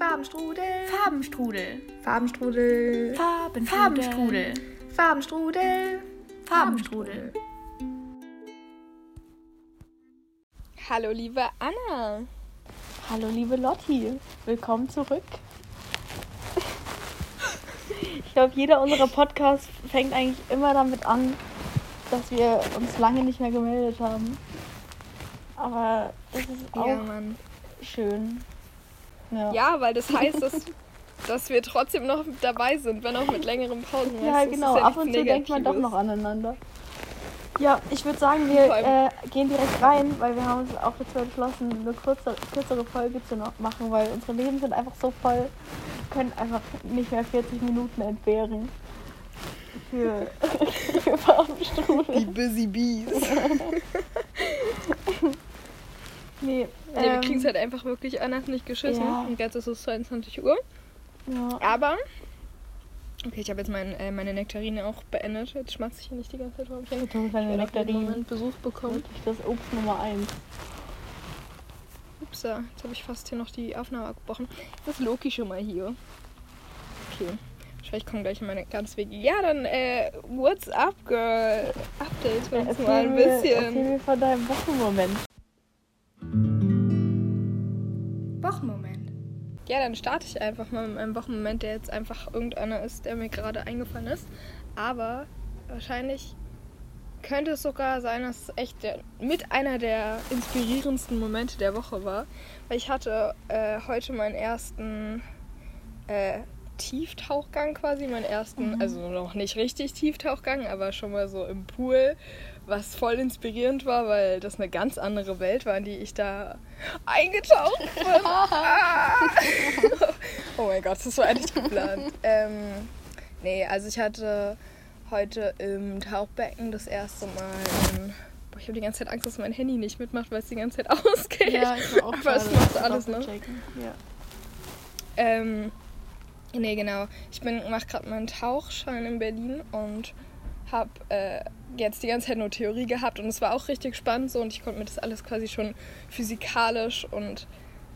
Farbenstrudel. Farbenstrudel. Farbenstrudel. Farben Farbenstrudel. Farbenstrudel. Farbenstrudel. Hallo liebe Anna. Hallo liebe Lotti, willkommen zurück. Ich glaube, jeder unserer Podcasts fängt eigentlich immer damit an, dass wir uns lange nicht mehr gemeldet haben. Aber das ist auch Ja, schön. Ja, Ja, weil das heißt, dass, dass wir trotzdem noch dabei sind, wenn auch mit längeren Pausen. ja es genau. ja Ab und zu denkt man doch noch aneinander. Ja, ich würde sagen, wir äh, gehen direkt rein, weil wir haben uns auch dazu entschlossen, eine kurze, kürzere Folge zu machen, weil unsere Leben sind einfach so voll, wir können einfach nicht mehr 40 Minuten entbehren. Für, für Farbenstrudel. Die Busy Bees. Nee, Nee, wir ähm, kriegen es halt einfach wirklich anders nicht geschissen. ja. Und jetzt ist es 22 Uhr. ja. Aber. Okay, ich habe jetzt mein, äh, meine Nektarine auch beendet. Jetzt schmatze ich hier nicht die ganze Zeit drauf. Ich hast eine Nektarine. Besuch bekommen. Wirklich das Obst Nummer 1. Ups, jetzt habe ich fast hier noch die Aufnahme abgebrochen. Jetzt ist Loki schon mal hier. Okay. Wahrscheinlich kommen gleich meine ganz Wege. Ja, dann, äh, what's up, girl? Update uns mal ein mir, erzähl bisschen. mir von deinem Wochenmoment. Wochenmoment. Ja, dann starte ich einfach mal mit meinem Wochenmoment, der jetzt einfach irgendeiner ist, der mir gerade eingefallen ist. Aber wahrscheinlich könnte es sogar sein, dass es echt der, mit einer der inspirierendsten Momente der Woche war. Weil ich hatte äh, heute meinen ersten äh, Tieftauchgang quasi, meinen ersten, also noch nicht richtig Tieftauchgang, aber schon mal so im Pool, was voll inspirierend war, weil das eine ganz andere Welt war, in die ich da eingetaucht bin. Ah! oh mein Gott, das war eigentlich geplant. ähm, nee, also ich hatte heute im Tauchbecken das erste Mal. Ähm, boah, ich habe die ganze Zeit Angst, dass mein Handy nicht mitmacht, weil es die ganze Zeit ausgeht. ich war auch Aber es macht alles, ne? Ja. Ähm, nee, genau. Ich mache gerade meinen Tauchschein in Berlin und habe äh, jetzt die ganze Zeit nur Theorie gehabt und es war auch richtig spannend so und ich konnte mir das alles quasi schon physikalisch und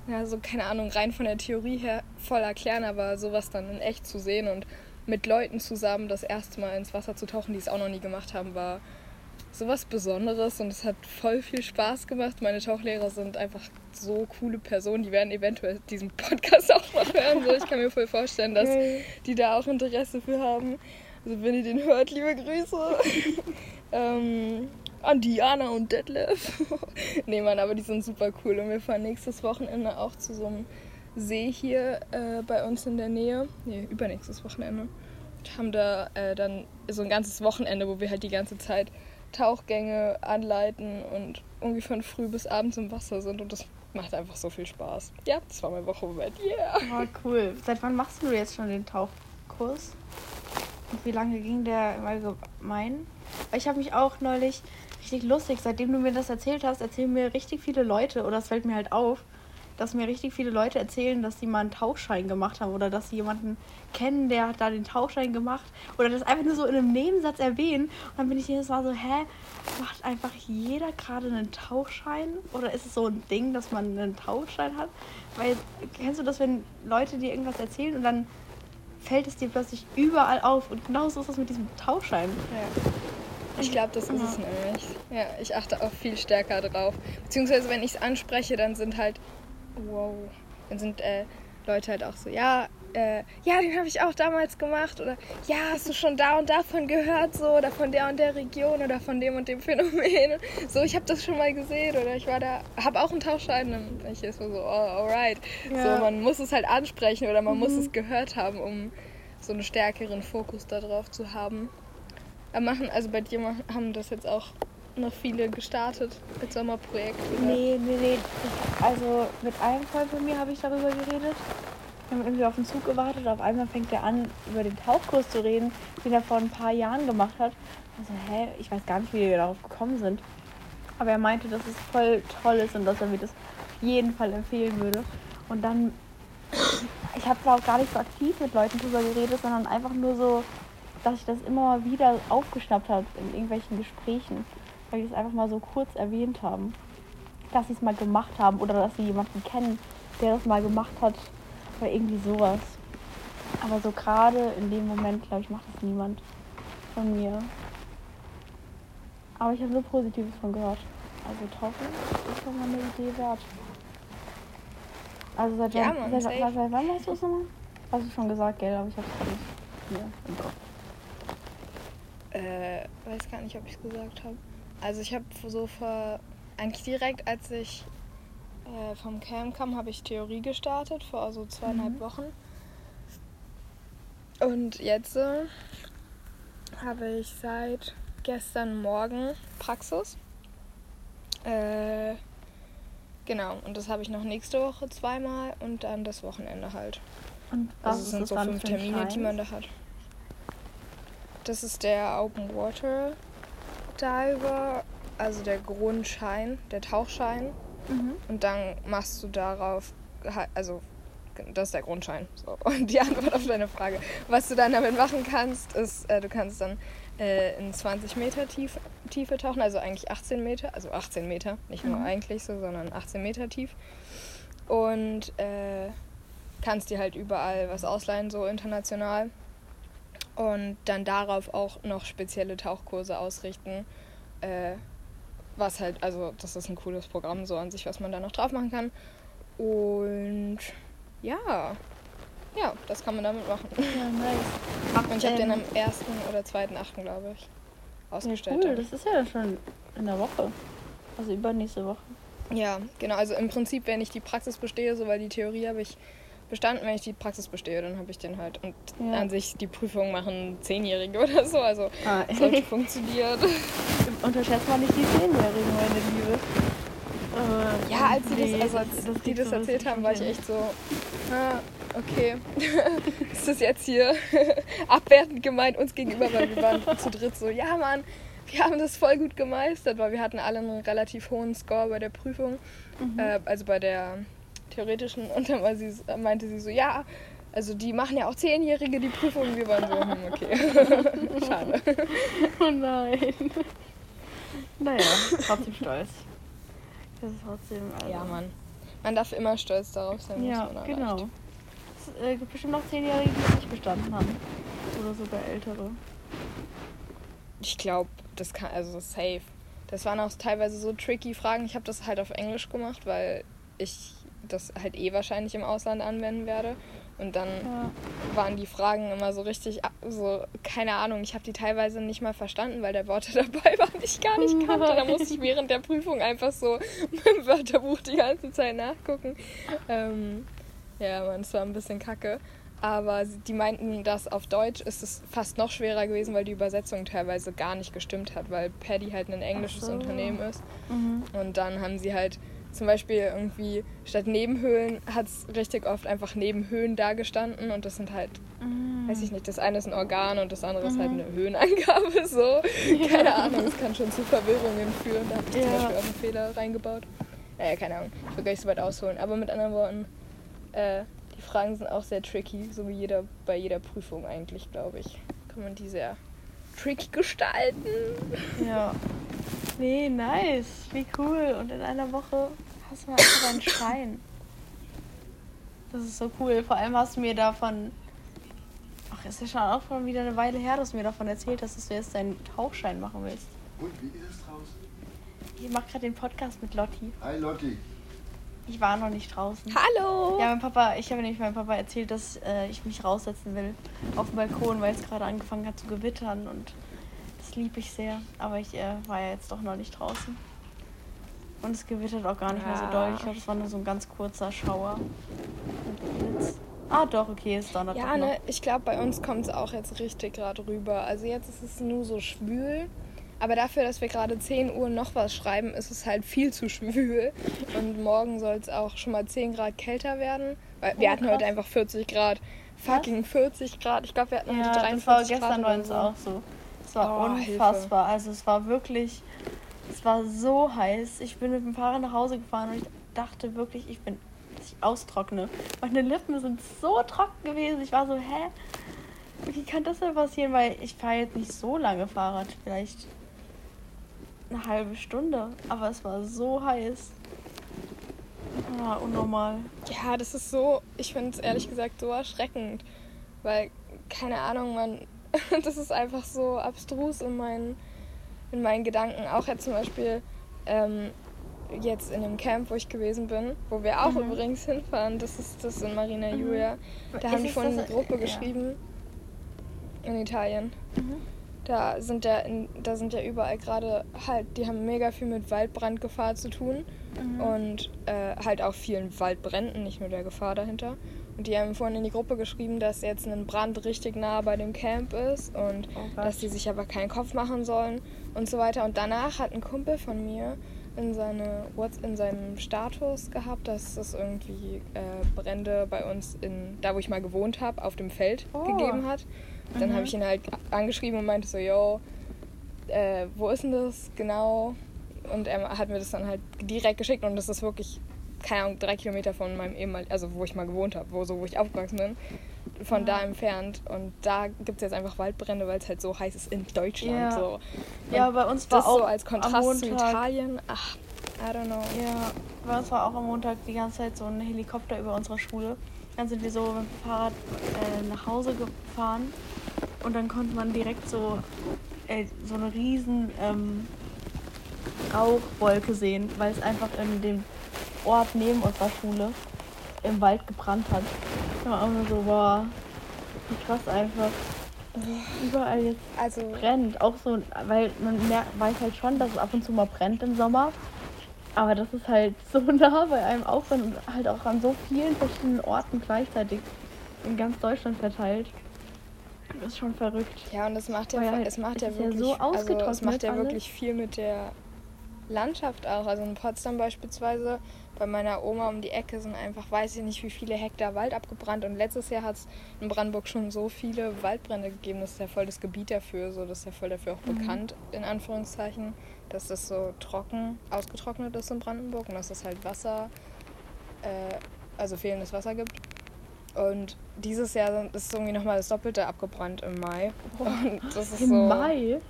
ja, so keine Ahnung, rein von der Theorie her voll erklären, aber sowas dann in echt zu sehen und mit Leuten zusammen das erste Mal ins Wasser zu tauchen, die es auch noch nie gemacht haben, war sowas Besonderes und es hat voll viel Spaß gemacht. Meine Tauchlehrer sind einfach so coole Personen, die werden eventuell diesen Podcast auch noch hören. So, ich kann mir voll vorstellen, dass die da auch Interesse für haben. Also wenn ihr den hört, liebe Grüße. ähm, an Diana und Detlef. nee, Mann, aber die sind super cool und wir fahren nächstes Wochenende auch zu so einem See hier äh, bei uns in der Nähe. Nee, übernächstes Wochenende. Und haben da äh, dann so ein ganzes Wochenende, wo wir halt die ganze Zeit Tauchgänge anleiten und irgendwie von früh bis abends im Wasser sind und das macht einfach so viel Spaß. Ja, das war mein Wochenmoment. Yeah! Oh, cool. Seit wann machst du jetzt schon den Tauchkurs? Wie lange ging der im Allgemeinen? Ich habe mich auch neulich richtig lustig, seitdem du mir das erzählt hast, erzählen mir richtig viele Leute, oder es fällt mir halt auf, dass mir richtig viele Leute erzählen, dass sie mal einen Tauchschein gemacht haben oder dass sie jemanden kennen, der hat da den Tauchschein gemacht oder das einfach nur so in einem Nebensatz erwähnen. Und dann bin ich jedes Mal so, hä, macht einfach jeder gerade einen Tauchschein? Oder ist es so ein Ding, dass man einen Tauchschein hat? Weil, kennst du das, wenn Leute dir irgendwas erzählen und dann fällt es dir plötzlich überall auf und genauso ist das mit diesem Tauchschein. Ich glaube, das ist es nämlich. Ja, ich achte auch viel stärker drauf. Beziehungsweise, wenn ich es anspreche, dann sind halt, wow, dann sind äh, Leute halt auch so, ja, äh, ja, den habe ich auch damals gemacht. Oder, ja, hast du schon da und davon gehört, so, oder von der und der Region oder von dem und dem Phänomen. So, ich habe das schon mal gesehen oder ich war da, habe auch einen Tauchschein. Dann ich jetzt so, oh, alright. Ja. So, man muss es halt ansprechen oder man muss es gehört haben, um so einen stärkeren Fokus darauf zu haben. Aber machen, also bei dir haben das jetzt auch noch viele gestartet als Sommerprojekt. Oder? Nee, nee, nee. Also mit einem Freund von mir habe ich darüber geredet. Haben irgendwie auf den Zug gewartet. Auf einmal fängt er an, über den Tauchkurs zu reden, den er vor ein paar Jahren gemacht hat. Also, hä, ich weiß gar nicht, wie wir darauf gekommen sind. Aber er meinte, dass es voll toll ist und dass er mir das auf jeden Fall empfehlen würde. Und dann, ich habe auch gar nicht so aktiv mit Leuten drüber geredet, sondern einfach nur so, dass ich das immer mal wieder aufgeschnappt habe in irgendwelchen Gesprächen, weil die es einfach mal so kurz erwähnt haben, dass sie es mal gemacht haben oder dass sie jemanden kennen, der das mal gemacht hat. Aber irgendwie sowas. Aber so gerade in dem Moment, glaube ich, macht das niemand von mir. Aber ich habe nur Positives von gehört. Also tauchen ist schon mal eine Idee wert. Also seit, Ja, wann, Mann, seit, seit, seit wann machst du es nochmal? Hast du schon gesagt, gell? Aber ich habe es gerade nicht hier im Kopf. Äh, weiß gar nicht, ob ich es gesagt habe. Also ich habe so vor, eigentlich direkt als ich äh, vom Camp kam, habe ich Theorie gestartet, vor so zweieinhalb Wochen. Und jetzt äh, habe ich seit gestern Morgen Praxis. Äh, genau, und das habe ich noch nächste Woche zweimal und dann das Wochenende halt. Und was Also ist sind das so fünf Termine, die man da hat. Das ist der Open Water Diver, also der Grundschein, der Tauchschein. Mhm. Und dann machst du darauf, ha- also das ist der Grundschein. So. Und die Antwort auf deine Frage. Was du dann damit machen kannst, ist, äh, du kannst dann äh, in 20 Meter tief, Tiefe tauchen, also eigentlich 18 Meter, also 18 Meter, nicht nur Mhm. eigentlich so, sondern 18 Meter tief. Und äh, kannst dir halt überall was ausleihen, so international. Und dann darauf auch noch spezielle Tauchkurse ausrichten. Was halt, also das ist ein cooles Programm so an sich, was man da noch drauf machen kann. Und ja, ja, das kann man damit machen. Ja, nice. Und ich habe den Ähm, am 1. oder 2.8. glaube ich Ja, ausgestellt. cool, das ist ja schon in der Woche. Also übernächste Woche. Ja, genau. Also im Prinzip, wenn ich die Praxis bestehe, so weil die Theorie habe ich bestanden, wenn ich die Praxis bestehe, dann habe ich den halt. Und Ja. an sich die Prüfung machen Zehnjährige oder so. Also Ah, sollte funktioniert. unterschätzt mal nicht die Zehnjährigen, meine Liebe. Äh, Ja, als sie nee, das, also als die kriegst das du erzählt haben, war ich echt so, ah, okay, ist das jetzt hier abwertend gemeint uns gegenüber, weil wir waren zu dritt so, ja Mann, wir haben das voll gut gemeistert, weil wir hatten alle einen relativ hohen Score bei der Prüfung, Mhm. äh, also bei der theoretischen und dann war sie, meinte sie so, ja, also die machen ja auch Zehnjährige die Prüfung, wir waren so, hm, okay, schade. Oh nein. naja, trotzdem stolz. Das ist trotzdem. Also, Ja, Mann, man darf immer stolz darauf sein, was Ja, man erreicht. genau. Es äh, gibt bestimmt noch Zehnjährige, die es nicht bestanden haben. Oder sogar ältere. Ich glaube, das kann, also safe. Das waren auch teilweise so tricky Fragen. Ich habe das halt auf Englisch gemacht, weil ich das halt eh wahrscheinlich im Ausland anwenden werde. Und dann Ja. waren die Fragen immer so richtig, so, keine Ahnung, ich habe die teilweise nicht mal verstanden, weil der Worte dabei war, die ich gar nicht kannte. Da musste ich während der Prüfung einfach so im Wörterbuch die ganze Zeit nachgucken. Ähm, ja, man, es war ein bisschen kacke. Aber die meinten, dass auf Deutsch ist es fast noch schwerer gewesen, weil die Übersetzung teilweise gar nicht gestimmt hat, weil Paddy halt ein englisches so. Unternehmen ist. Mhm. Und dann haben sie halt zum Beispiel irgendwie statt Nebenhöhlen hat es richtig oft einfach Nebenhöhen da gestanden und das sind halt, Mhm. weiß ich nicht, das eine ist ein Organ und das andere ist halt eine Höhenangabe, so. Keine Ahnung, es kann schon zu Verwirrungen führen. Da habe ich zum Ja. Beispiel auch einen Fehler reingebaut. Äh, keine Ahnung, ich will gar nicht so weit ausholen. Aber mit anderen Worten, äh, die Fragen sind auch sehr tricky, so wie jeder bei jeder Prüfung eigentlich, glaube ich. Kann man die sehr tricky gestalten. Ja. Nee, nice. Wie cool. Und in einer Woche hast du mal einfach einen Schein. Das ist so cool. Vor allem hast du mir davon. Ach, ist ja schon auch schon wieder eine Weile her, dass du mir davon erzählt hast, dass du jetzt deinen Tauchschein machen willst. Und wie ist es draußen? Ich mache gerade den Podcast mit Lotti. Hi Lotti. Ich war noch nicht draußen. Hallo! Ja, mein Papa, ich habe nämlich meinem Papa erzählt, dass äh, ich mich raussetzen will auf dem Balkon, weil es gerade angefangen hat zu gewittern und das lieb ich sehr. Aber ich äh, war ja jetzt doch noch nicht draußen. Und es gewittert auch gar nicht mehr so Ja. doll. Ich glaube, es war nur so ein ganz kurzer Schauer. Ah, doch, okay, es donnert Ja, ne, ich glaube, bei uns kommt es auch jetzt richtig gerade rüber. Also jetzt ist es nur so schwül. Aber dafür, dass wir gerade 10 Uhr noch was schreiben, ist es halt viel zu schwül. Und morgen soll es auch schon mal 10 Grad kälter werden. Weil wir Oh, hatten krass. heute einfach 40 Grad. Fucking 40 Grad. Ich glaube, wir hatten heute Ja, 43 das war Grad. gestern bei uns so. auch so. Es war Oh, unfassbar. Also es war wirklich, es war so heiß. Ich bin mit dem Fahrrad nach Hause gefahren und ich dachte wirklich, ich bin, dass ich austrockne. Meine Lippen sind so trocken gewesen. Ich war so, hä? Wie kann das denn passieren? Weil ich fahre jetzt nicht so lange Fahrrad, vielleicht eine halbe Stunde. Aber es war so heiß. Ja, unnormal. Ja, das ist so, ich finde es ehrlich gesagt so erschreckend. Weil, keine Ahnung, man, das ist einfach so abstrus in meinen, in meinen Gedanken. Auch jetzt zum Beispiel ähm, jetzt in dem Camp, wo ich gewesen bin, wo wir auch Mhm. übrigens hinfahren, das ist das in Marina Mhm. Julia. Da haben die von eine Gruppe ja. geschrieben in Italien. Mhm. Da sind ja, in, da sind ja überall gerade halt, die haben mega viel mit Waldbrandgefahr zu tun Mhm. und äh, halt auch vielen Waldbränden, nicht nur der Gefahr dahinter. Und die haben vorhin in die Gruppe geschrieben, dass jetzt ein Brand richtig nah bei dem Camp ist und Oh dass die sich aber keinen Kopf machen sollen und so weiter. Und danach hat ein Kumpel von mir in, seine, in seinem Status gehabt, dass es irgendwie äh, Brände bei uns in, da wo ich mal gewohnt habe, auf dem Feld Oh. gegeben hat. Dann Mhm. habe ich ihn halt angeschrieben und meinte so, yo, äh, wo ist denn das genau? Und er hat mir das dann halt direkt geschickt und das ist wirklich, keine Ahnung, drei Kilometer von meinem ehemaligen, also wo ich mal gewohnt habe, wo, so, wo ich aufgewachsen bin, von da entfernt. Und da gibt es jetzt einfach Waldbrände, weil es halt so heiß ist in Deutschland. Ja. So. Ja, bei uns war das auch so als am Kontrast zu Montag- Italien. Ach, I don't know. Ja, bei uns war auch am Montag die ganze Zeit so ein Helikopter über unserer Schule. Dann sind wir so mit dem Fahrrad äh, nach Hause gefahren und dann konnte man direkt so, äh, so eine riesen ähm, Rauchwolke sehen, weil es einfach in dem Ort neben unserer Schule im Wald gebrannt hat. Da war auch nur so, boah, wie krass einfach. es überall jetzt Also, brennt. Auch so, weil man merkt, weiß halt schon, dass es ab und zu mal brennt im Sommer. Aber das ist halt so nah bei einem auch und halt auch an so vielen verschiedenen Orten gleichzeitig in ganz Deutschland verteilt. Das ist schon verrückt. ja, und es macht ja, halt, es macht ja ist ja wirklich, so also es macht ja wirklich viel mit der Landschaft auch. Also in Potsdam beispielsweise, bei meiner Oma um die Ecke sind einfach, weiß ich nicht, wie viele Hektar Wald abgebrannt. Und letztes Jahr hat es in Brandenburg schon so viele Waldbrände gegeben. Das ist ja voll das Gebiet dafür. So, das ist ja voll dafür auch Mhm. bekannt, in Anführungszeichen, dass das so trocken, ausgetrocknet ist in Brandenburg und dass es halt Wasser, äh, also fehlendes Wasser gibt. Und dieses Jahr ist irgendwie nochmal das Doppelte abgebrannt im Mai. Und das ist Im so. Mai?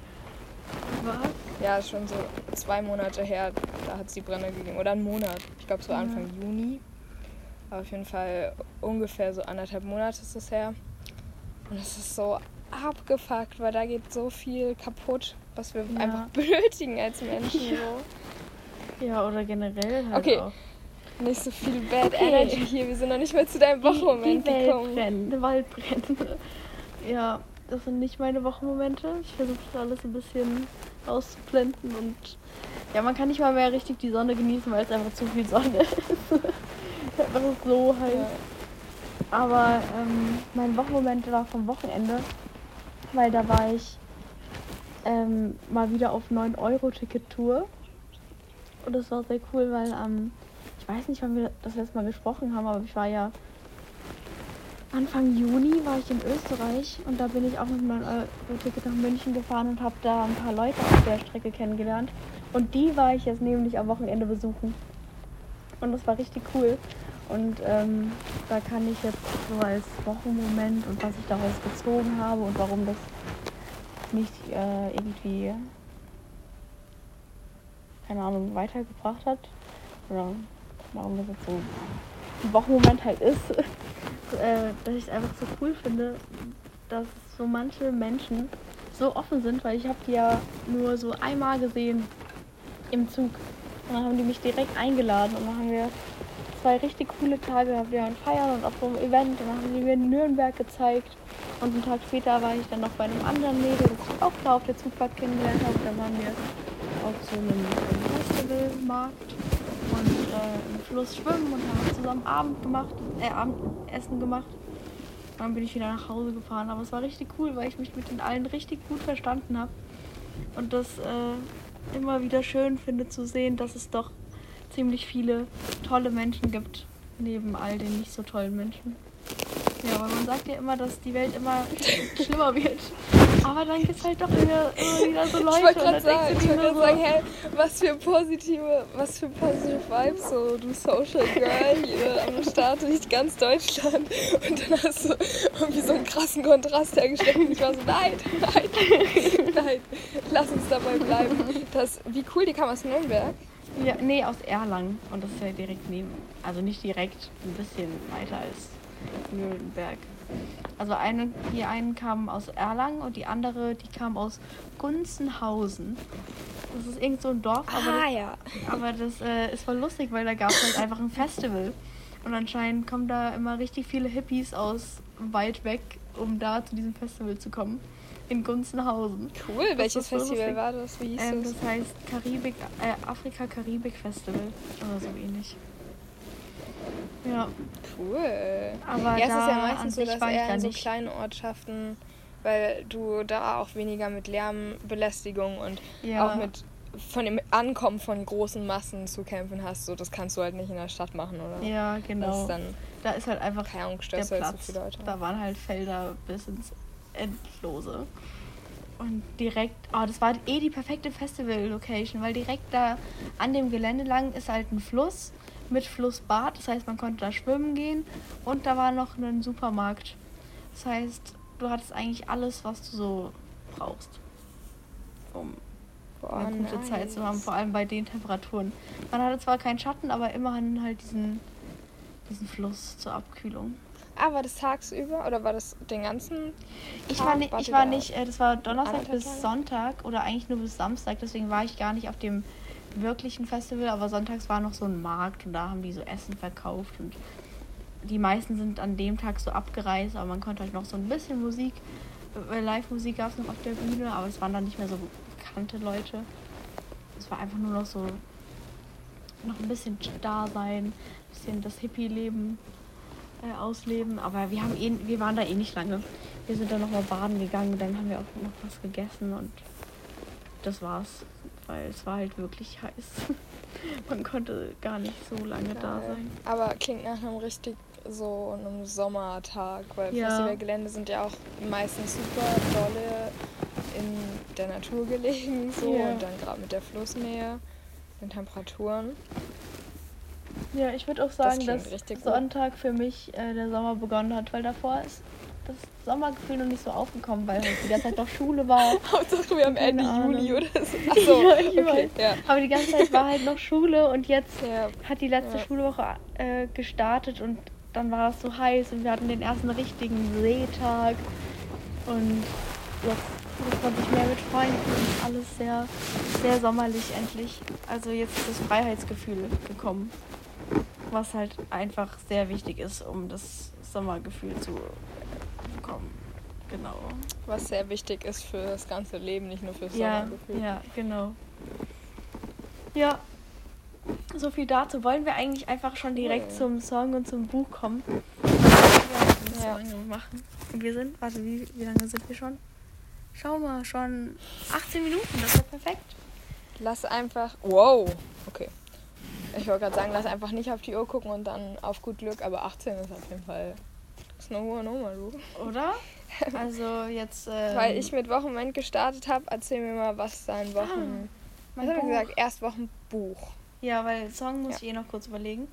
Was? Ja, schon so zwei Monate her, da hat es die Brände gegeben. Oder einen Monat. Ich glaube, es war Ja. Anfang Juni. Aber auf jeden Fall ungefähr so anderthalb Monate ist es her. Und es ist so abgefuckt, weil da geht so viel kaputt, was wir Ja. einfach benötigen als Menschen. So. Ja, oder generell halt Okay. auch. Nicht so viel Bad Okay. Energy hier. Wir sind noch nicht mehr zu deinem Wochenmoment die, die gekommen. brennt, Waldbrände. Ja, das sind nicht meine Wochenmomente. Ich versuche das alles ein bisschen auszublenden und ja, man kann nicht mal mehr richtig die Sonne genießen, weil es einfach zu viel Sonne ist. einfach so heiß. Ja. Aber ähm, mein Wochenmoment war vom Wochenende, weil da war ich ähm, mal wieder auf 9-Euro-Ticket-Tour. Und das war sehr cool, weil ähm, ich weiß nicht, wann wir das letzte Mal gesprochen haben, aber ich war ja Anfang Juni war ich in Österreich und da bin ich auch mit dem 9-Euro-Ticket nach München gefahren und habe da ein paar Leute auf der Strecke kennengelernt. Und die war ich jetzt nämlich am Wochenende besuchen. Und das war richtig cool. Und ähm, da kann ich jetzt so als Wochenmoment und was ich daraus gezogen habe und warum das mich äh, irgendwie, keine Ahnung, weitergebracht hat. Oder warum das jetzt so ein Wochenmoment halt ist, äh, dass ich es einfach so cool finde, dass so manche Menschen so offen sind, weil ich habe die ja nur so einmal gesehen im Zug. Und dann haben die mich direkt eingeladen und dann haben wir zwei richtig coole Tage gehabt. Wir waren feiern und auf so einem Event und dann haben die mir Nürnberg gezeigt. Und einen Tag später war ich dann noch bei einem anderen Mädel, das ich auch da auf der Zugfahrt kennengelernt habe. Da waren wir auf so einem Festivalmarkt äh, im Fluss schwimmen und haben zusammen Abend gemacht, äh, Abendessen gemacht. Dann bin ich wieder nach Hause gefahren. Aber es war richtig cool, weil ich mich mit den allen richtig gut verstanden habe. Und das äh, immer wieder schön finde zu sehen, dass es doch ziemlich viele tolle Menschen gibt, neben all den nicht so tollen Menschen. Ja, aber man sagt ja immer, dass die Welt immer schlimmer wird. Aber dann gibt es halt doch wieder, immer wieder so Leute. Ich wollte gerade sagen, ich wollte sagen, hey, was für positive, was für positive Vibes, so du Social Girl hier am Start durch ganz Deutschland und dann hast du irgendwie so einen krassen Kontrast hergestellt und ich war so, nein, nein, nein, lass uns dabei bleiben. Das, wie cool, die kam aus Nürnberg. Ja, nee, aus Erlangen. Und das ist ja direkt neben. Also nicht direkt, ein bisschen weiter als Nürnberg. Also eine, die einen kamen aus Erlangen und die andere, die kam aus Gunzenhausen. Das ist irgend so ein Dorf, aber, Ah ja. aber das äh, ist voll lustig, weil da gab es halt einfach ein Festival. Und anscheinend kommen da immer richtig viele Hippies aus weit weg, um da zu diesem Festival zu kommen. In Gunzenhausen. Cool, Das welches Festival lustig. war das? Wie hieß Ähm, das? das heißt Karibik, äh, Afrika-Karibik-Festival oder so ähnlich. Ja, Cool. aber ja, es ist ja meistens so, dass eher da in so nicht. kleinen Ortschaften, weil du da auch weniger mit Lärmbelästigung und Ja. auch mit von dem Ankommen von großen Massen zu kämpfen hast. So, das kannst du halt nicht in der Stadt machen, oder? Ja, genau. ist dann, da ist halt einfach keine Ahnung, der so Platz. Leute. Da waren halt Felder bis ins Endlose. Und direkt, oh, das war eh die perfekte Festival-Location, weil direkt da an dem Gelände lang ist halt ein Fluss mit Flussbad. Das heißt, man konnte da schwimmen gehen und da war noch ein Supermarkt. Das heißt, du hattest eigentlich alles, was du so brauchst, um Boah, eine gute nice. Zeit zu haben, vor allem bei den Temperaturen. Man hatte zwar keinen Schatten, aber immerhin halt diesen, diesen Fluss zur Abkühlung. Ah, war das tagsüber oder war das den ganzen Ich Tag? war nicht, ich war nicht, äh, das war Donnerstag bis? Sonntag oder eigentlich nur bis Samstag, deswegen war ich gar nicht auf dem wirklichen Festival, aber sonntags war noch so ein Markt und da haben die so Essen verkauft und die meisten sind an dem Tag so abgereist, aber man konnte halt noch so ein bisschen Musik, äh, Live-Musik gab es noch auf der Bühne, aber es waren dann nicht mehr so bekannte Leute. Es war einfach nur noch so noch ein bisschen da sein, ein bisschen das Hippie-Leben äh, ausleben. Aber wir haben eh, wir waren da eh nicht lange. Wir sind dann noch mal baden gegangen, dann haben wir auch noch was gegessen und das war's. Weil es war halt wirklich heiß. Man konnte gar nicht so lange da Geil. sein. Aber klingt nach einem richtig so einem Sommertag, weil Ja. Festivalgelände sind ja auch meistens super dolle in der Natur gelegen so Ja. und dann gerade mit der Flussnähe, den Temperaturen. Ja, ich würde auch Das sagen, klingt dass. Sonntag für mich äh, der Sommer begonnen hat, weil davor ist das Sommergefühl noch nicht so aufgekommen, weil halt die ganze Zeit noch Schule war. Hauptsache wir Keine Ende Ahnung. Juli oder so. Achso, Ja, ich okay. weiß. Ja. Aber die ganze Zeit war halt noch Schule und jetzt Ja. hat die letzte. Schulwoche äh, gestartet und dann war es so heiß und wir hatten den ersten richtigen Seetag und jetzt trifft man sich mehr mit Freunden und alles sehr, sehr sommerlich endlich. Also jetzt ist das Freiheitsgefühl gekommen, was halt einfach sehr wichtig ist, um das Sommergefühl zu bekommen. Genau. Was sehr wichtig ist für das ganze Leben, nicht nur fürs Ja, Sommergefühl. ja, genau. Ja, so viel dazu. Wollen wir eigentlich einfach schon direkt Cool. zum Song und zum Buch kommen? Ja. Ja. machen. Und wir sind, warte, wie, wie lange sind wir schon? Schau mal, schon 18 Minuten, das ist ja perfekt. Lass einfach. Wow, okay. Ich wollte gerade sagen, lass einfach nicht auf die Uhr gucken und dann auf gut Glück, aber 18 ist auf jeden Fall. Das ist eine hohe Nummer, du. Oder? Also jetzt. Ähm, Weil ich mit Wochenend gestartet habe, erzähl mir mal, was dein Wochen. Ah, mein was Buch. gesagt? Erst Wochenbuch. Ja, weil Song muss Ja. ich eh noch kurz überlegen.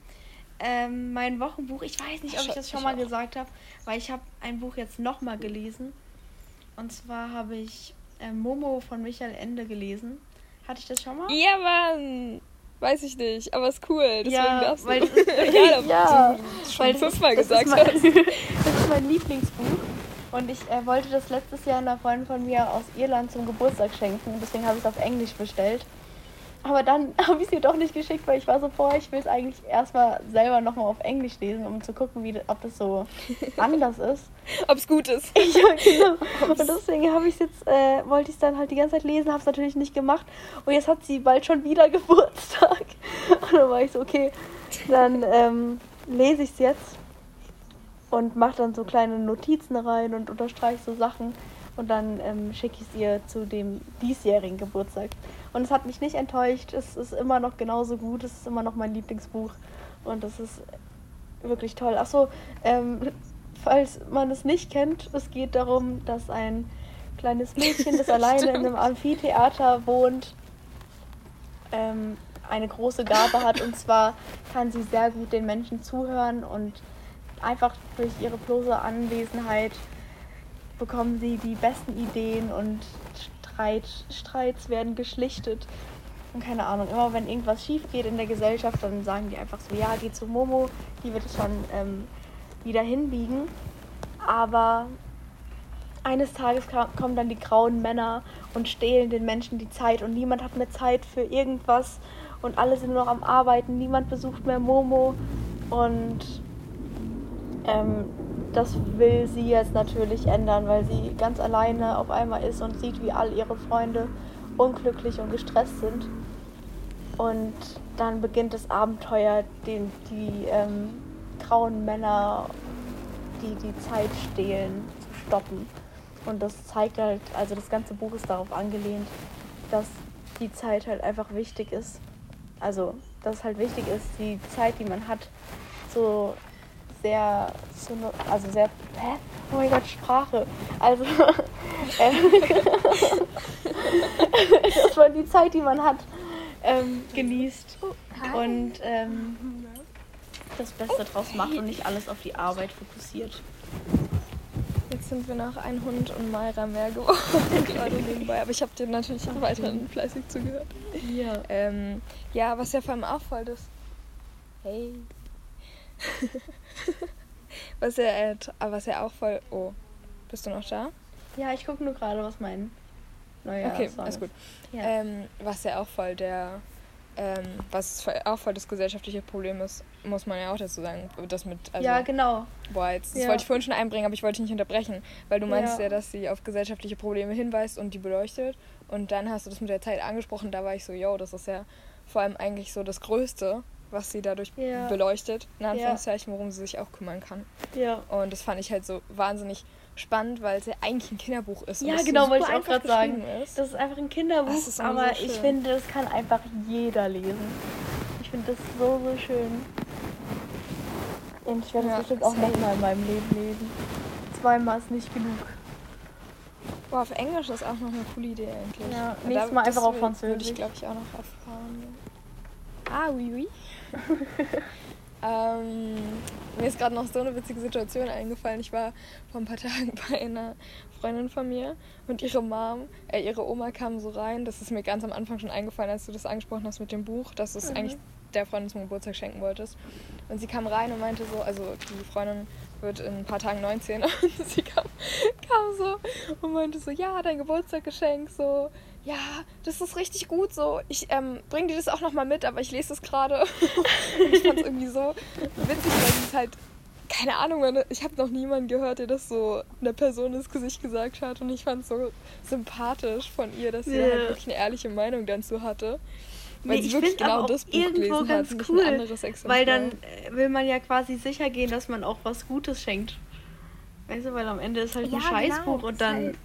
Ähm, mein Wochenbuch, ich weiß nicht, ob ich das schon mal gesagt habe, weil ich habe ein Buch jetzt nochmal gelesen. Und zwar habe ich äh, Momo von Michael Ende gelesen. Hatte ich das schon mal? Ja, Mann! Weiß ich nicht, aber ist cool. Deswegen Ja, darfst weil du. ist- Egal, ob ja, du es weil schon fünfmal gesagt mein, hast. das ist mein Lieblingsbuch. Und ich äh, wollte das letztes Jahr einer Freundin von mir aus Irland zum Geburtstag schenken. Deswegen habe ich es auf Englisch bestellt. Aber dann habe ich es ihr doch nicht geschickt, weil ich war so vor, ich will es eigentlich erstmal selber nochmal auf Englisch lesen, um zu gucken, wie, ob das so anders ist. Ob's gut ist. Ja, genau. Und deswegen habe ich jetzt, äh, wollte ich es dann halt die ganze Zeit lesen, habe es natürlich nicht gemacht. Und jetzt hat sie bald schon wieder Geburtstag. Und dann war ich so, okay, dann ähm, lese ich es jetzt und mache dann so kleine Notizen rein und unterstreiche so Sachen. Und dann ähm, schicke ich es ihr zu dem diesjährigen Geburtstag. Und es hat mich nicht enttäuscht. Es ist immer noch genauso gut. Es ist immer noch mein Lieblingsbuch. Und es ist wirklich toll. Achso, ähm, falls man es nicht kennt, es geht darum, dass ein kleines Mädchen, das alleine in einem Amphitheater wohnt, ähm, eine große Gabe hat. Und zwar kann sie sehr gut den Menschen zuhören und einfach durch ihre bloße Anwesenheit bekommen sie die besten Ideen und Streit, Streits werden geschlichtet. Und keine Ahnung, immer wenn irgendwas schief geht in der Gesellschaft, dann sagen die einfach so, ja, geh zu Momo, die wird es schon ähm, wieder hinbiegen. Aber eines Tages kommen dann die grauen Männer und stehlen den Menschen die Zeit und niemand hat mehr Zeit für irgendwas und alle sind nur noch am Arbeiten, niemand besucht mehr Momo und ähm, das will sie jetzt natürlich ändern, weil sie ganz alleine auf einmal ist und sieht, wie all ihre Freunde unglücklich und gestresst sind. Und dann beginnt das Abenteuer, den die ähm, grauen Männer, die die Zeit stehlen, zu stoppen. Und das zeigt halt, also das ganze Buch ist darauf angelehnt, dass die Zeit halt einfach wichtig ist. Also, dass halt wichtig ist, die Zeit, die man hat, so sehr, also sehr, hä? Oh mein Gott, Sprache. Also, äh, dass man die Zeit, die man hat, ähm, genießt und ähm, das Beste draus macht und nicht alles auf die Arbeit fokussiert. Jetzt sind wir nach ein Hund und Mayra mehr geworden, gerade nebenbei. Aber ich habe dir natürlich auch weiterhin fleißig zugehört. Ja. Ähm, ja, was ja vor allem auffällt ist. Hey. was ja, äh, t- was ja auch voll. Oh, bist du noch da? Ja, ich gucke nur gerade, was mein neuer okay, Song alles gut. ist. Ja. Ähm, was ja auch voll der. Ähm, was auch voll das gesellschaftliche Problem ist, muss man ja auch dazu sagen. Das mit. Also, ja, genau. Boah, jetzt, das Ja. wollte ich vorhin schon einbringen, aber ich wollte dich nicht unterbrechen, weil du meinst ja. Ja. dass sie auf gesellschaftliche Probleme hinweist und die beleuchtet. Und dann hast du das mit der Zeit angesprochen, da war ich so, yo, das ist ja vor allem eigentlich so das Größte, was sie dadurch Ja. beleuchtet, in Anführungszeichen, worum sie sich auch kümmern kann. Ja. Und das fand ich halt so wahnsinnig spannend, weil es ja eigentlich ein Kinderbuch ist. Ja, genau, wollte ich auch gerade sagen. Ist. Das ist einfach ein Kinderbuch, aber so ich finde, das kann einfach jeder lesen. Ich finde das so, so schön. Und ich werde Ja, das bestimmt auch nochmal in meinem Leben lesen. Zweimal ist nicht genug. Boah, auf Englisch ist auch noch eine coole Idee eigentlich. Ja, nächstes Mal einfach auf will- Würde Französisch. ich, glaube ich, auch noch erfahren. Ah, oui, oui. ähm, mir ist gerade noch so eine witzige Situation eingefallen. Ich war vor ein paar Tagen bei einer Freundin von mir und ihre Mom, äh, ihre Oma kam so rein. Das ist mir ganz am Anfang schon eingefallen, als du das angesprochen hast mit dem Buch, dass du es eigentlich der Freundin zum Geburtstag schenken wolltest. Und sie kam rein und meinte so, also die Freundin wird in ein paar Tagen 19 und sie kam, kam so und meinte so, ja, dein Geburtstaggeschenk, so, ja, das ist richtig gut, so, ich ähm, bring dir das auch nochmal mit, aber ich lese das gerade. Ich fand es irgendwie so witzig, weil es halt, keine Ahnung, ich habe noch niemanden gehört, der das so einer Person ins Gesicht gesagt hat und ich fand es so sympathisch von ihr, dass sie Ja. halt wirklich eine ehrliche Meinung dazu hatte. Weil Nee, sie ich wirklich genau das Buch irgendwo ganz hat, cool, ein anderes Exemplar. Weil dann äh, will man ja quasi sicher gehen, dass man auch was Gutes schenkt. Weißt du, weil am Ende ist halt ein Ja, Scheißbuch genau, und dann. safe.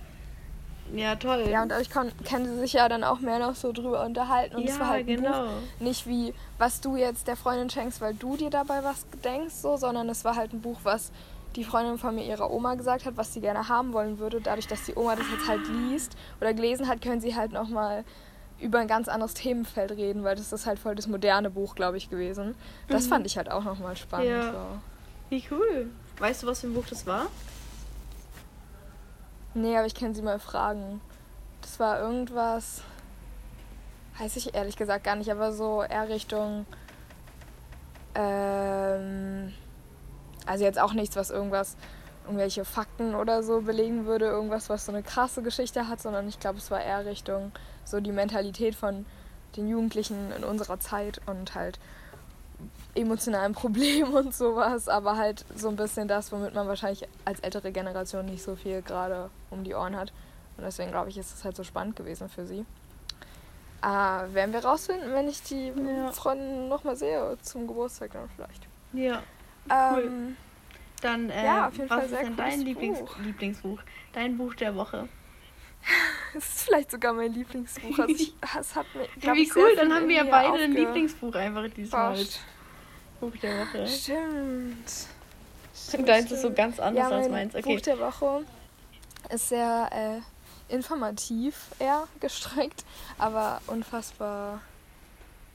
Ja, toll. Ja, und kon- können sie sich ja dann auch mehr noch so drüber unterhalten. Und es Ja, war halt genau. Buch, nicht wie, was du jetzt der Freundin schenkst, weil du dir dabei was denkst, so, sondern es war halt ein Buch, was die Freundin von mir ihrer Oma gesagt hat, was sie gerne haben wollen würde. Dadurch, dass die Oma das jetzt halt Ah. liest oder gelesen hat, können sie halt nochmal über ein ganz anderes Themenfeld reden, weil das ist halt voll das moderne Buch, glaube ich, gewesen. Das fand ich halt auch nochmal spannend. Mhm. Ja. So. Wie cool. Weißt du, was für ein Buch das war? Nee, aber ich kann sie mal fragen. Das war irgendwas. Weiß ich ehrlich gesagt gar nicht, aber so eher Richtung. Ähm, also jetzt auch nichts, was irgendwas, irgendwelche Fakten oder so belegen würde, irgendwas, was so eine krasse Geschichte hat, sondern ich glaube, es war eher Richtung so die Mentalität von den Jugendlichen in unserer Zeit und halt emotionalen Problemen und sowas, aber halt so ein bisschen das, womit man wahrscheinlich als ältere Generation nicht so viel gerade um die Ohren hat. Und deswegen glaube ich, ist es halt so spannend gewesen für sie. Äh, werden wir rausfinden, wenn ich die Ja. Freundin nochmal sehe, zum Geburtstag dann vielleicht. Ja. Cool. Ähm, Dann, äh, Ja, auf jeden was Fall ist sehr denn dein Lieblings Buch. Lieblingsbuch? Dein Buch der Woche. es ist vielleicht sogar mein Lieblingsbuch. Also ich, es hat mir, glaub Wie cool, dann haben wir ja beide ein Lieblingsbuch einfach diesmal. Forscht. Buch der Woche. Stimmt. Stimmt, Deins ist so ganz anders ja, als mein meins. Okay. Buch der Woche ist sehr äh, informativ eher gestrickt, aber unfassbar,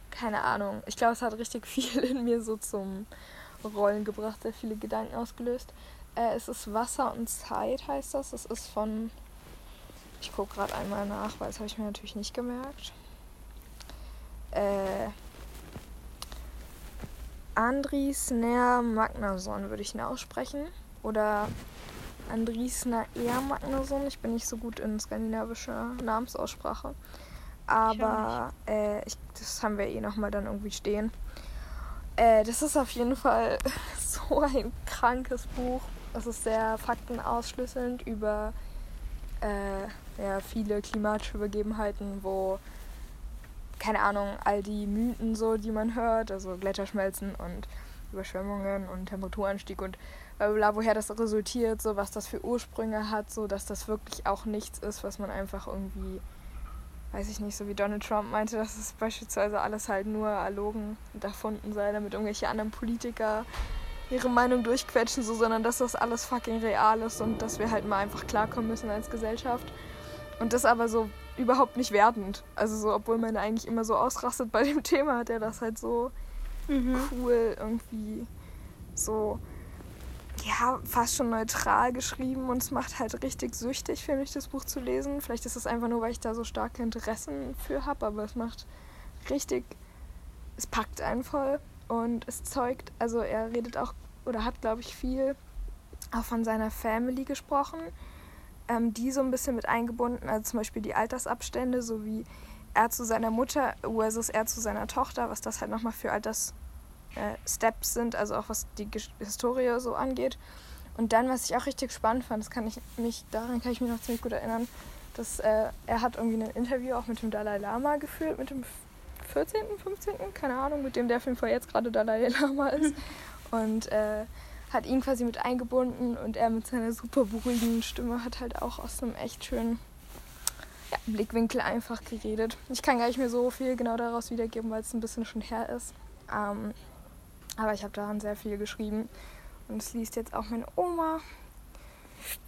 keine Ahnung. Ich glaube, es hat richtig viel in mir so zum Rollen gebracht, sehr viele Gedanken ausgelöst. Äh, es ist Wasser und Zeit, heißt das. Es ist von, ich gucke gerade einmal nach, weil das habe ich mir natürlich nicht gemerkt. äh, Andrisner Magnason würde ich ihn aussprechen. Oder Andrisner eher Magnason. Ich bin nicht so gut in skandinavischer Namensaussprache. Aber äh, ich, das haben wir eh nochmal dann irgendwie stehen. Äh, das ist auf jeden Fall so ein krankes Buch. Es ist sehr faktenausschlüsselnd über äh, ja, viele klimatische Begebenheiten, wo, keine Ahnung, all die Mythen so, die man hört, also Gletscherschmelzen und Überschwemmungen und Temperaturanstieg und bla, woher das resultiert, so was das für Ursprünge hat, so dass das wirklich auch nichts ist, was man einfach irgendwie, weiß ich nicht, so wie Donald Trump meinte, dass es beispielsweise alles halt nur erlogen und erfunden sei, damit irgendwelche anderen Politiker ihre Meinung durchquetschen, so, sondern dass das alles fucking real ist und dass wir halt mal einfach klarkommen müssen als Gesellschaft. Und das aber so überhaupt nicht wertend. Also so, obwohl man eigentlich immer so ausrastet bei dem Thema, hat er das halt so cool irgendwie so ja, fast schon neutral geschrieben und es macht halt richtig süchtig, finde ich, das Buch zu lesen. Vielleicht ist es einfach nur, weil ich da so starke Interessen für habe, aber es macht richtig, es packt einen voll und es zeugt, also er redet auch oder hat, glaube ich, viel auch von seiner Family gesprochen, ähm, die so ein bisschen mit eingebunden, also zum Beispiel die Altersabstände, so wie er zu seiner Mutter versus er zu seiner Tochter, was das halt nochmal für Alters äh, Steps sind, also auch was die Gesch Historie so angeht. Und dann, was ich auch richtig spannend fand, das kann ich mich, daran kann ich mich noch ziemlich gut erinnern, dass äh, er hat irgendwie ein Interview auch mit dem Dalai Lama geführt, mit dem 14., 15., keine Ahnung, mit dem der auf jeden Fall jetzt gerade Dalai Lama ist. Und äh, hat ihn quasi mit eingebunden und er mit seiner super beruhigenden Stimme hat halt auch aus einem echt schönen ja, Blickwinkel einfach geredet. Ich kann gar nicht mehr so viel genau daraus wiedergeben, weil es ein bisschen schon her ist. Ähm, aber ich habe daran sehr viel geschrieben. Und es liest jetzt auch meine Oma.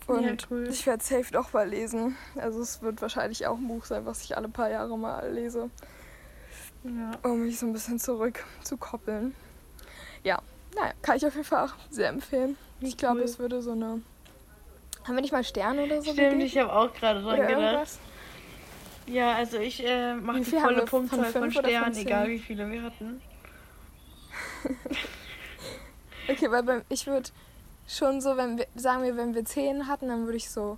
Und Ja, cool. ich werde safe doch mal lesen. Also es wird wahrscheinlich auch ein Buch sein, was ich alle paar Jahre mal lese, Ja. um mich so ein bisschen zurück zu koppeln. Ja, naja, kann ich auf jeden Fall auch sehr empfehlen. Ich glaube, Cool. es würde so eine... Haben wir nicht mal Sterne oder so? Stimmt, ich habe auch gerade dran Oder gedacht. irgendwas? Ja, also ich äh, mache die volle Punktzahl von, von Sternen, egal wie viele wir hatten. Okay, weil beim, ich würde schon so, wenn wir, sagen wir, wenn wir 10 hatten, dann würde ich so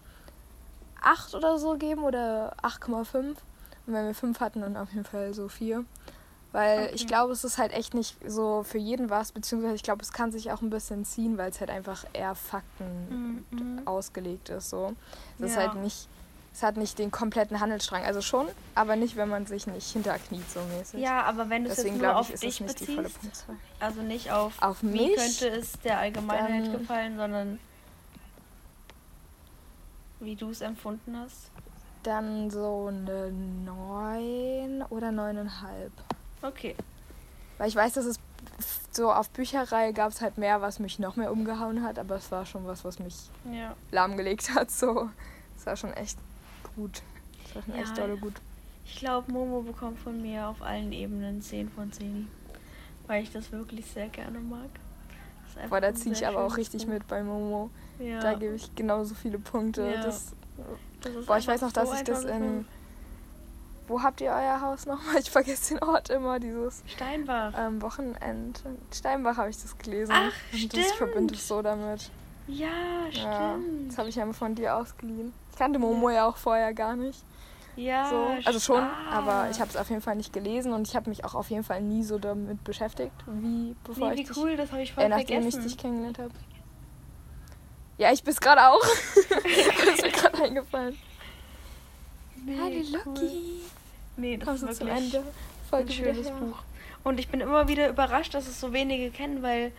8 oder so geben oder 8,5. Und wenn wir 5 hatten, dann auf jeden Fall so 4. Weil ich Okay. glaube, es ist halt echt nicht so für jeden was, beziehungsweise ich glaube, es kann sich auch ein bisschen ziehen, weil es halt einfach eher Fakten Mhm. ausgelegt ist. So. Es ist Ja. halt nicht, es hat nicht den kompletten Handelsstrang. Also schon, aber nicht, wenn man sich nicht hinterkniet so mäßig. Ja, aber wenn du es jetzt nur auf ich, ist dich es nicht die volle beziehst, also nicht auf, Auf wie mich? könnte es der Allgemeinheit gefallen, sondern wie du es empfunden hast. Dann so eine 9 oder 9,5. Okay. Weil ich weiß, dass es so auf Bücherreihe gab es halt mehr, was mich noch mehr umgehauen hat, aber es war schon was, was mich Ja. lahmgelegt hat. So, es war schon echt gut. Es war schon Ja. echt dolle gut. Ich glaube, Momo bekommt von mir auf allen Ebenen 10 von 10. Weil ich das wirklich sehr gerne mag. Boah, da ziehe ich aber auch richtig Buch. mit bei Momo. Ja. Da gebe ich genauso viele Punkte. Ja. Das, Das boah, ich weiß noch, dass so ich das in. Buch. Wo habt ihr euer Haus nochmal? Ich vergesse den Ort immer, dieses Steinbach. ähm, Wochenend. Steinbach habe ich das gelesen. Ach, Und das, ich verbinde stimmt. es so damit. Ja, Ja, stimmt. das habe ich ja von dir ausgeliehen. Ich kannte Momo ja auch vorher gar nicht. Ja, So. Also schon, ah. aber ich habe es auf jeden Fall nicht gelesen und ich habe mich auch auf jeden Fall nie so damit beschäftigt, wie bevor Nee, ich wie dich, cool, das habe ich voll äh, nachdem vergessen. ich dich kennengelernt habe. Ja, ich bin's gerade auch. das ist mir gerade eingefallen. Nee, Hallo cool. Loki. Nee, das Kommst ist wirklich Ende? Folge ein schönes. Buch. Und ich bin immer wieder überrascht, dass es so wenige kennen, weil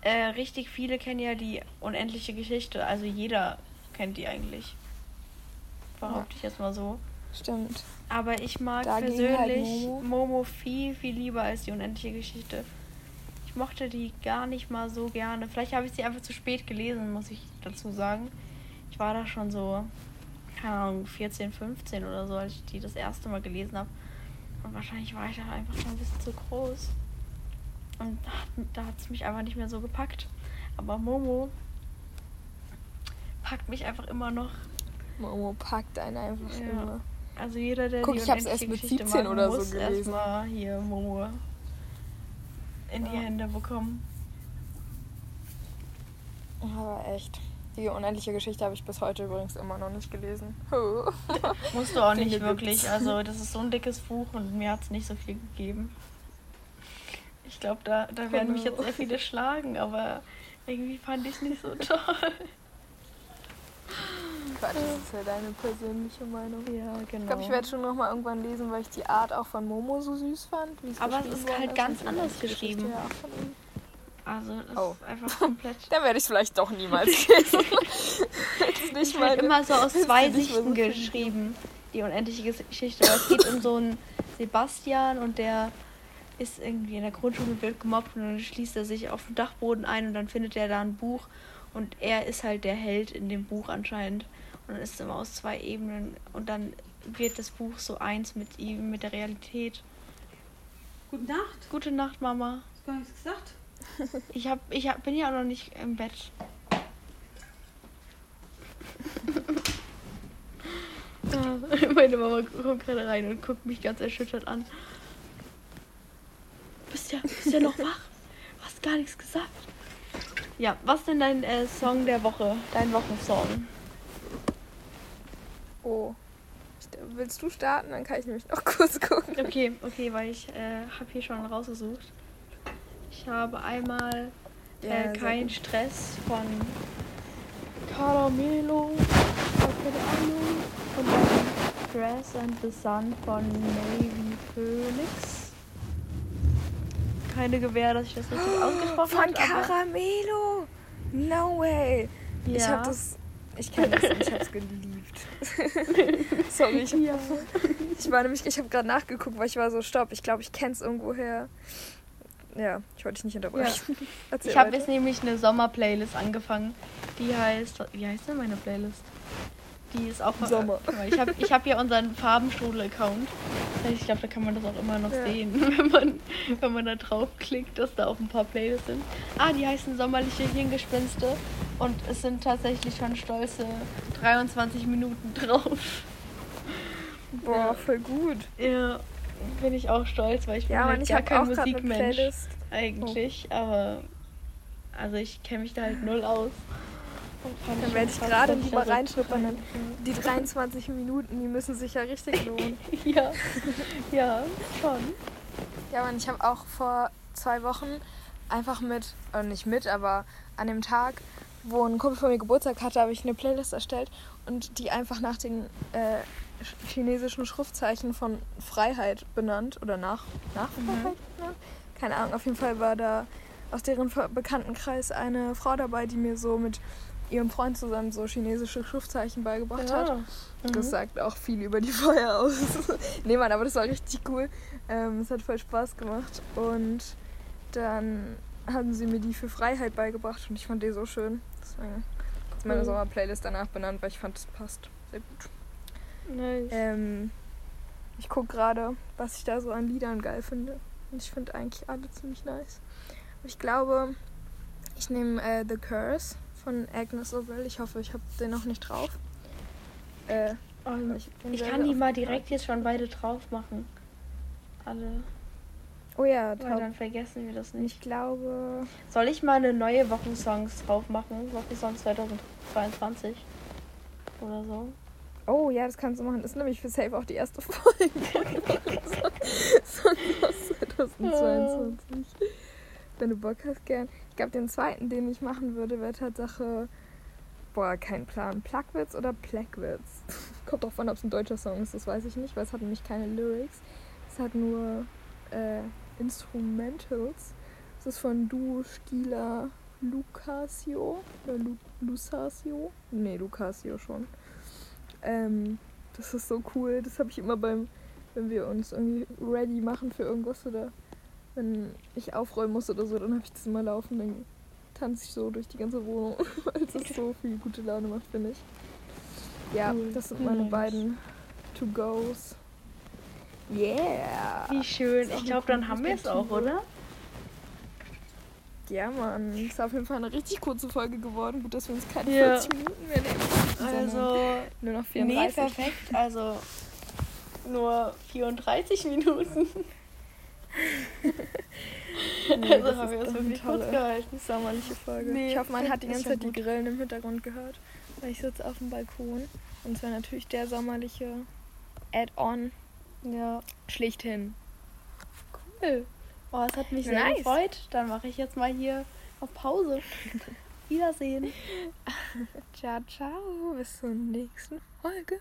äh, richtig viele kennen ja die unendliche Geschichte. Also jeder kennt die eigentlich. Behaupte ich jetzt mal so. Stimmt. Aber ich mag Dagegen persönlich halt Momo. Momo viel, viel lieber als die unendliche Geschichte. Ich mochte die gar nicht mal so gerne. Vielleicht habe ich sie einfach zu spät gelesen, muss ich dazu sagen. Ich war da schon so, keine Ahnung, 14, 15 oder so, als ich die das erste Mal gelesen habe. Und wahrscheinlich war ich da einfach schon ein bisschen zu groß. Und da hat es mich einfach nicht mehr so gepackt. Aber Momo packt mich einfach immer noch. Momo packt einen einfach Ja. immer. Also jeder, der Guck, die ich hab's erst mit Geschichte 17 mag, oder so muss gelesen. erstmal hier Momo in die Ja. Hände bekommen. Aber echt. Die unendliche Geschichte habe ich bis heute übrigens immer noch nicht gelesen. Musst du auch nicht wirklich. Also das ist so ein dickes Buch und mir hat es nicht so viel gegeben. Ich glaube, da, da werden mich jetzt sehr viele schlagen, aber irgendwie fand ich es nicht so toll. Quatsch, das ist ja deine persönliche Meinung. Ja, genau. Ich glaube, ich werde schon noch mal irgendwann lesen, weil ich die Art auch von Momo so süß fand. Aber es ist halt ganz die anders geschrieben. ja. Also das Oh. ist einfach komplett. Dann werde ich es vielleicht doch niemals lesen. Jetzt nicht Ich meine. immer so aus du zwei mal Sichten so finden? geschrieben, die unendliche Geschichte. Aber es geht um so einen Sebastian und der ist irgendwie in der Grundschule wird gemobbt und dann schließt er sich auf dem Dachboden ein und dann findet er da ein Buch und er ist halt der Held in dem Buch anscheinend. Und dann ist es immer aus zwei Ebenen und dann wird das Buch so eins mit ihm, mit der Realität. Gute Nacht. Gute Nacht, Mama. Hast gar nichts gesagt? Ich, hab, ich hab, bin ja auch noch nicht im Bett. Ja, meine Mama kommt gerade rein und guckt mich ganz erschüttert an. Bist ja, bist ja noch wach? Du hast gar nichts gesagt. Ja, was ist denn dein äh, Song der Woche? Dein Wochensong? Oh. Willst du starten? Dann kann ich nämlich noch kurz gucken. Okay, okay, weil ich äh, habe hier schon rausgesucht. Ich habe einmal Ja, äh, sehr kein gut. Stress von Caramelo, keine Ahnung. Und dann Dress and the Sun von Navy Phoenix. Keine Gewähr, dass ich das richtig ausgesprochen Von habe. aber- Caramelo! No way! Ich Ja. hab das. Ich kenne das und ich hab's geliebt. Sorry, ich, Ja. ich war nämlich, ich habe gerade nachgeguckt, weil ich war so, stopp, ich glaube, ich kenn's irgendwoher. Ja, ich wollte dich nicht unterbrechen. Erzähl Ich habe jetzt nämlich eine Sommer-Playlist angefangen. Die heißt. Wie heißt denn meine Playlist? Die ist auch. Sommer. Guck mal, Ich habe ich hab hier unseren Farbenstrudel-Account. Ich glaube, da kann man das auch immer noch Ja. sehen, wenn man, wenn man da draufklickt, dass da auch ein paar Playlists sind. Ah, die heißen Sommerliche Hirngespinste. Und es sind tatsächlich schon stolze 23 Minuten drauf. Boah, voll gut. Ja, bin ich auch stolz, weil ich bin Ja, halt und ich gar kein Musikmensch Playlist. eigentlich, aber also ich kenne mich da halt null aus. Dann werde ich gerade verrückt. reinschnuppern. Die 23 Minuten, die müssen sich ja richtig lohnen. Ja, ja, schon. Ja, und ich habe auch vor zwei Wochen einfach mit, äh, nicht mit, aber an dem Tag, wo ein Kumpel von mir Geburtstag hatte, habe ich eine Playlist erstellt und die einfach nach den äh, chinesischen Schriftzeichen von Freiheit benannt oder nach, nach Freiheit benannt. Keine Ahnung, auf jeden Fall war da aus deren Bekanntenkreis eine Frau dabei, die mir so mit ihrem Freund zusammen so chinesische Schriftzeichen beigebracht hat. Ja. Das sagt auch viel über die Feuer aus. nee, Mann, aber das war richtig cool. Ähm, es hat voll Spaß gemacht. Und dann haben sie mir die für Freiheit beigebracht und ich fand die so schön. Deswegen ist meine Cool. Sommerplaylist danach benannt, weil ich fand, es passt sehr gut. Nice. Ähm, ich gucke gerade, was ich da so an Liedern geil finde. Und ich finde eigentlich alle ziemlich nice. Aber ich glaube, ich nehme äh, The Curse von Agnes Obel. Ich hoffe, ich habe den noch nicht drauf. Äh, ich bin ich sehr, kann die mal direkt jetzt schon beide drauf machen. Alle. Oh ja, Weil dann vergessen wir das nicht. Ich glaube. Soll ich mal eine neue Wochensongs drauf machen? Wochensongs 2022. Oder so. Oh ja, das kannst du machen. Das ist nämlich für Safe auch die erste Folge. Sonst aus 2022. Wenn du Bock hast, gern. Ich glaube, den zweiten, den ich machen würde, wäre Tatsache. Boah, kein Plan. Plagwitz oder Plagwitz? Kommt drauf an, ob es ein deutscher Song ist, das weiß ich nicht, weil es hat nämlich keine Lyrics. Es hat nur äh, Instrumentals. Es ist von Duo Stila Lucasio. Oder Lu Lusacio? Nee, Lucasio schon. Ähm, das ist so cool. Das habe ich immer beim, wenn wir uns irgendwie ready machen für irgendwas oder wenn ich aufräumen muss oder so, dann habe ich das immer laufen. Dann tanze ich so durch die ganze Wohnung, weil es so viel gute Laune macht, finde ich. Ja, Cool. das sind meine Nice. beiden To-Goes. Yeah! Wie schön. Ich glaube, dann haben wir es auch, oder? Ja, Mann. Ist auf jeden Fall eine richtig kurze Folge geworden. Gut, dass wir uns keine Ja. 40 Minuten mehr nehmen. Also, nur noch nee, 34. perfekt. Also, nur 34 Minuten. Nee, also das haben wir ist das wirklich kurz gehalten. sommerliche Folge. Nee, ich hoffe, man hat die ganze Zeit die gut. Grillen im Hintergrund gehört, weil ich sitze auf dem Balkon. Und es war natürlich der sommerliche Add-on Ja, schlichthin. cool. Oh, es hat mich sehr Nice. gefreut. Dann mache ich jetzt mal hier auf Pause. Wiedersehen. ciao, ciao. Bis zur nächsten Folge.